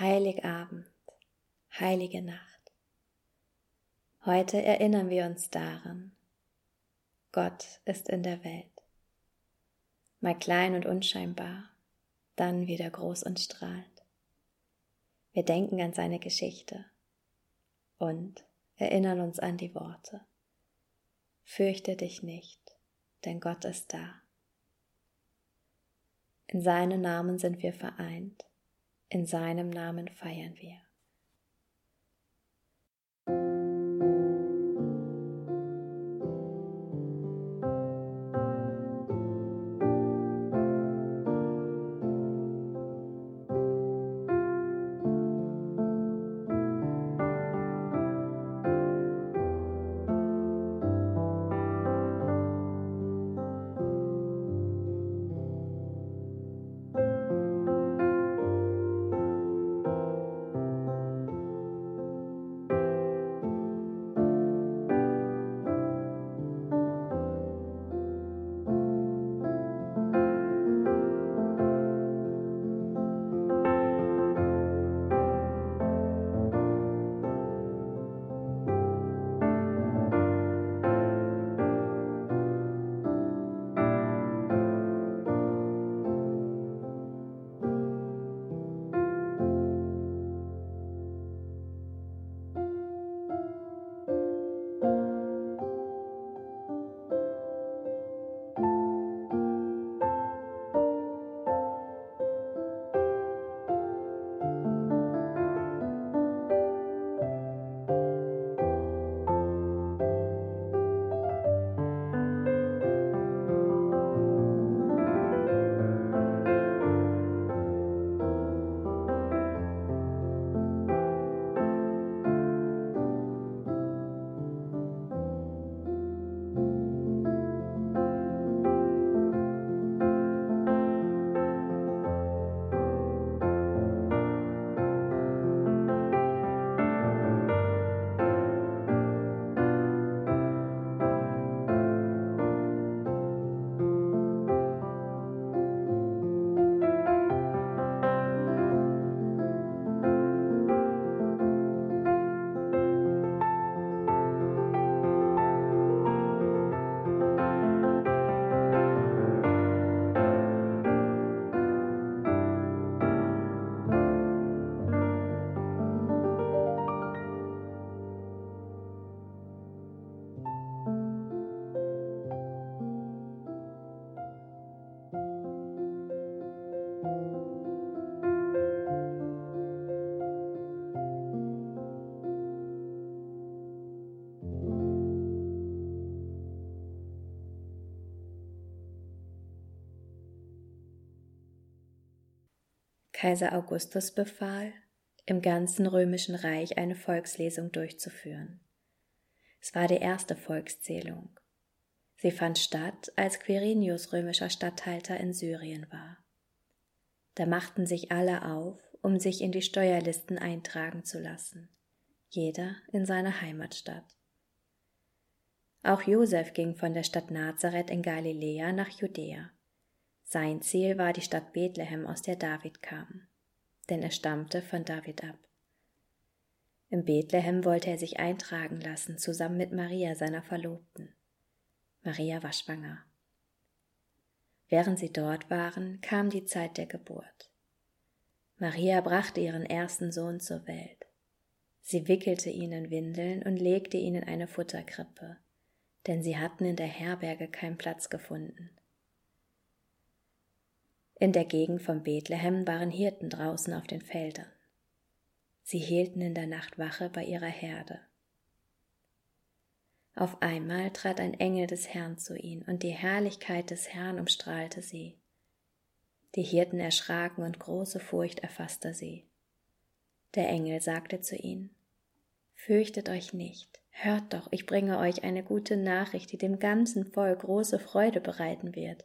Heiligabend, heilige Nacht. Heute erinnern wir uns daran, Gott ist in der Welt. Mal klein und unscheinbar, dann wieder groß und strahlend. Wir denken an seine Geschichte und erinnern uns an die Worte. Fürchte dich nicht, denn Gott ist da. In seinem Namen sind wir vereint in seinem Namen feiern wir. Kaiser Augustus befahl, im ganzen römischen Reich eine Volkslesung durchzuführen. Es war die erste Volkszählung. Sie fand statt, als Quirinius römischer Statthalter in Syrien war. Da machten sich alle auf, um sich in die Steuerlisten eintragen zu lassen, jeder in seine Heimatstadt. Auch Josef ging von der Stadt Nazareth in Galiläa nach Judäa. Sein Ziel war die Stadt Bethlehem, aus der David kam, denn er stammte von David ab. Im Bethlehem wollte er sich eintragen lassen, zusammen mit Maria, seiner Verlobten. Maria war schwanger. Während sie dort waren, kam die Zeit der Geburt. Maria brachte ihren ersten Sohn zur Welt. Sie wickelte ihn in Windeln und legte ihn in eine Futterkrippe, denn sie hatten in der Herberge keinen Platz gefunden. In der Gegend von Bethlehem waren Hirten draußen auf den Feldern. Sie hielten in der Nacht Wache bei ihrer Herde. Auf einmal trat ein Engel des Herrn zu ihnen, und die Herrlichkeit des Herrn umstrahlte sie. Die Hirten erschraken und große Furcht erfasste sie. Der Engel sagte zu ihnen, Fürchtet euch nicht, hört doch, ich bringe euch eine gute Nachricht, die dem ganzen Volk große Freude bereiten wird.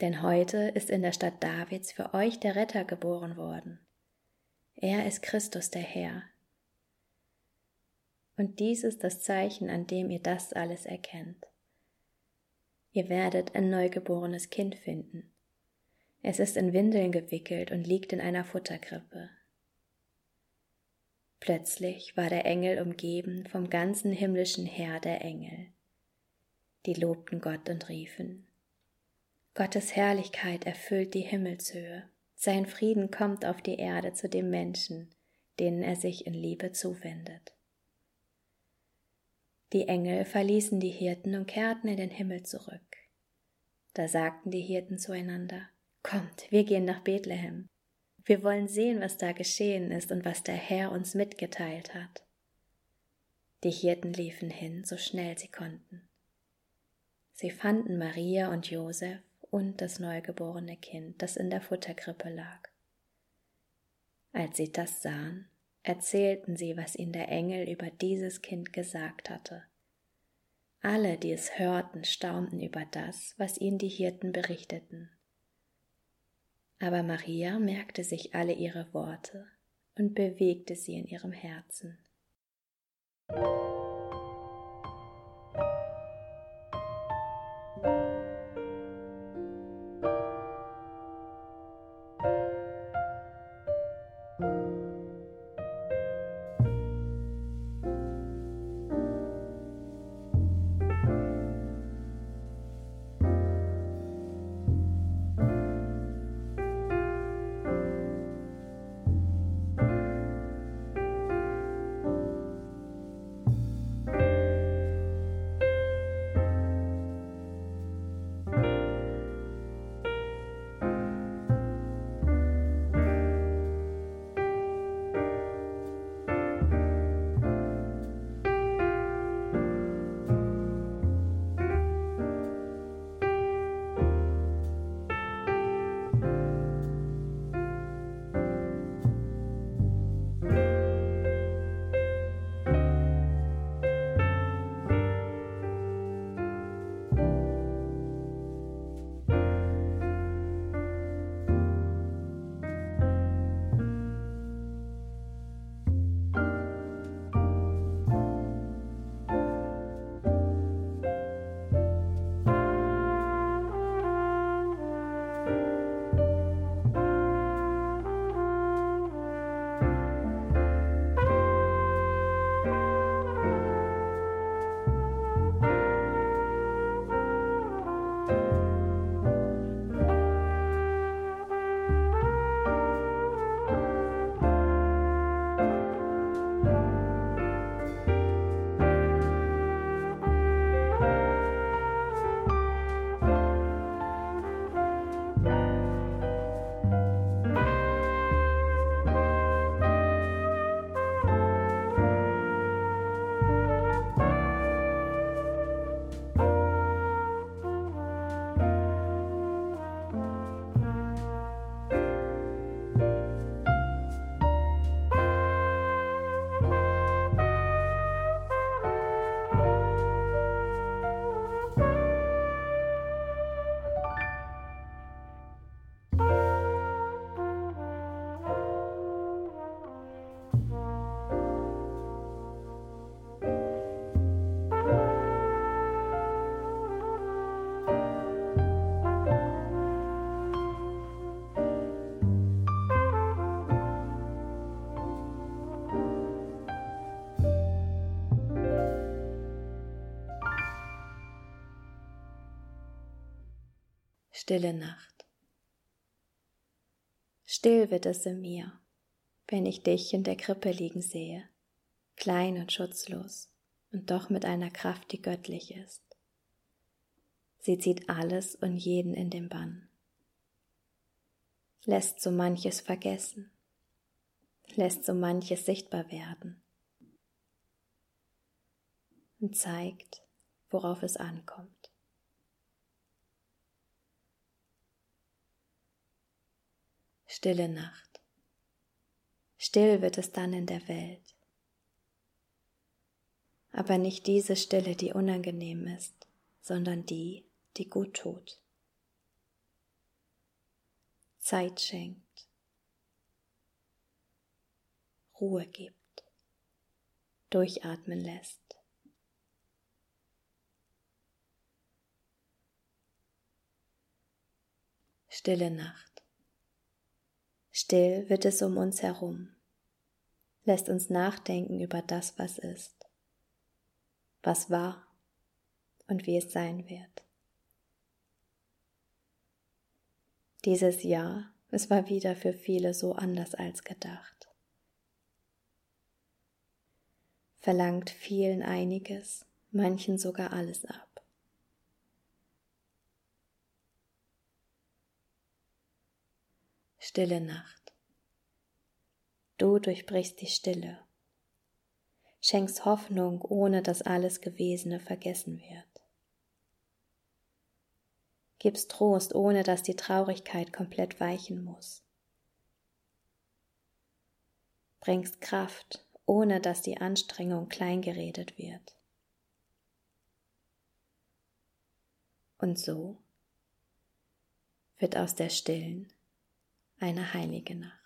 Denn heute ist in der Stadt Davids für euch der Retter geboren worden. Er ist Christus der Herr. Und dies ist das Zeichen, an dem ihr das alles erkennt. Ihr werdet ein neugeborenes Kind finden. Es ist in Windeln gewickelt und liegt in einer Futterkrippe. Plötzlich war der Engel umgeben vom ganzen himmlischen Heer der Engel. Die lobten Gott und riefen, Gottes Herrlichkeit erfüllt die Himmelshöhe, sein Frieden kommt auf die Erde zu den Menschen, denen er sich in Liebe zuwendet. Die Engel verließen die Hirten und kehrten in den Himmel zurück. Da sagten die Hirten zueinander, Kommt, wir gehen nach Bethlehem. Wir wollen sehen, was da geschehen ist und was der Herr uns mitgeteilt hat. Die Hirten liefen hin, so schnell sie konnten. Sie fanden Maria und Josef und das neugeborene Kind, das in der Futterkrippe lag. Als sie das sahen, erzählten sie, was ihnen der Engel über dieses Kind gesagt hatte. Alle, die es hörten, staunten über das, was ihnen die Hirten berichteten. Aber Maria merkte sich alle ihre Worte und bewegte sie in ihrem Herzen. Stille Nacht. Still wird es in mir, wenn ich dich in der Krippe liegen sehe, klein und schutzlos und doch mit einer Kraft, die göttlich ist. Sie zieht alles und jeden in den Bann, lässt so manches vergessen, lässt so manches sichtbar werden und zeigt, worauf es ankommt. Stille Nacht. Still wird es dann in der Welt. Aber nicht diese Stille, die unangenehm ist, sondern die, die gut tut. Zeit schenkt, Ruhe gibt, durchatmen lässt. Stille Nacht. Still wird es um uns herum, lässt uns nachdenken über das, was ist, was war und wie es sein wird. Dieses Jahr, es war wieder für viele so anders als gedacht. Verlangt vielen einiges, manchen sogar alles ab. Stille Nacht. Du durchbrichst die Stille, schenkst Hoffnung, ohne dass alles Gewesene vergessen wird gibst Trost, ohne dass die Traurigkeit komplett weichen muss. Bringst Kraft, ohne dass die Anstrengung kleingeredet wird. Und so wird aus der stillen eine heilige Nacht.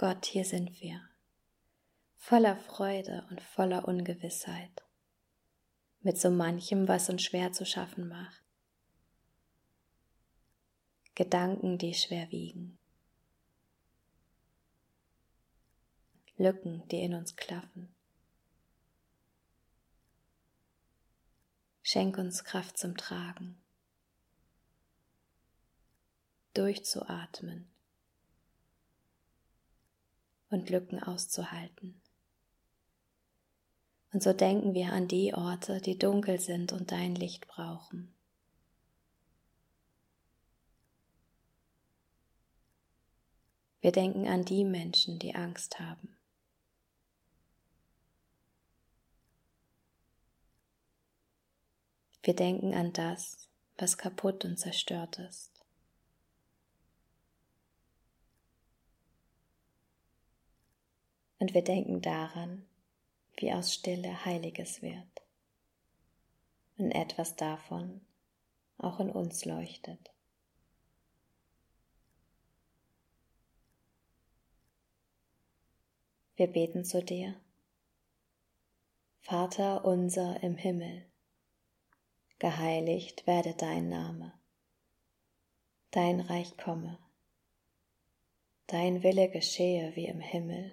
Gott, hier sind wir, voller Freude und voller Ungewissheit, mit so manchem, was uns schwer zu schaffen macht. Gedanken, die schwer wiegen, Lücken, die in uns klaffen. Schenk uns Kraft zum Tragen, durchzuatmen und Lücken auszuhalten. Und so denken wir an die Orte, die dunkel sind und dein Licht brauchen. Wir denken an die Menschen, die Angst haben. Wir denken an das, was kaputt und zerstört ist. Und wir denken daran, wie aus Stille Heiliges wird. Und etwas davon auch in uns leuchtet. Wir beten zu dir. Vater unser im Himmel, geheiligt werde dein Name, dein Reich komme, dein Wille geschehe wie im Himmel,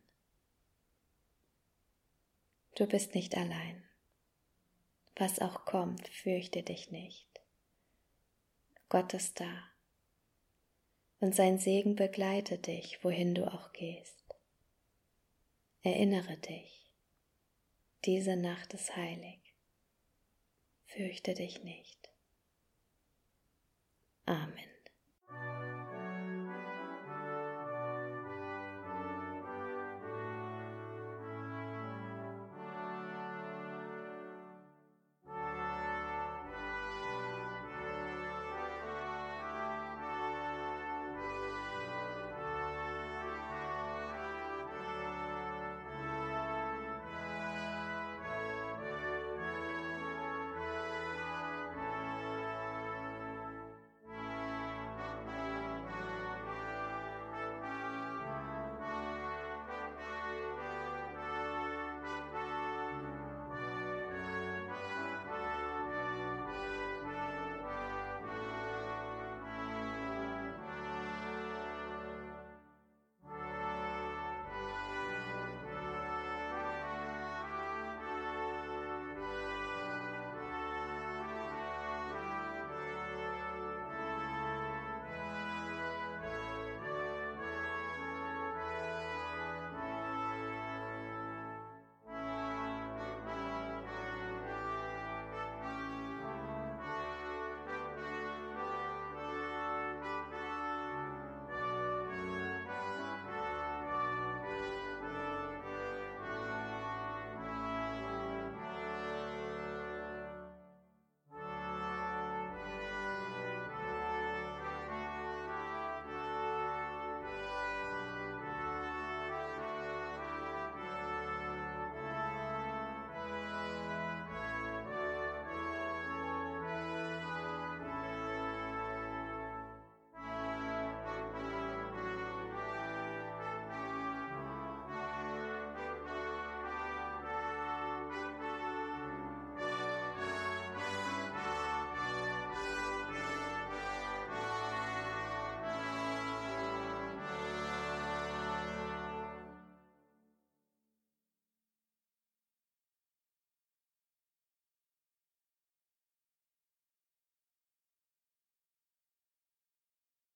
Du bist nicht allein. Was auch kommt, fürchte dich nicht. Gott ist da und sein Segen begleitet dich, wohin du auch gehst. Erinnere dich, diese Nacht ist heilig. Fürchte dich nicht. Amen.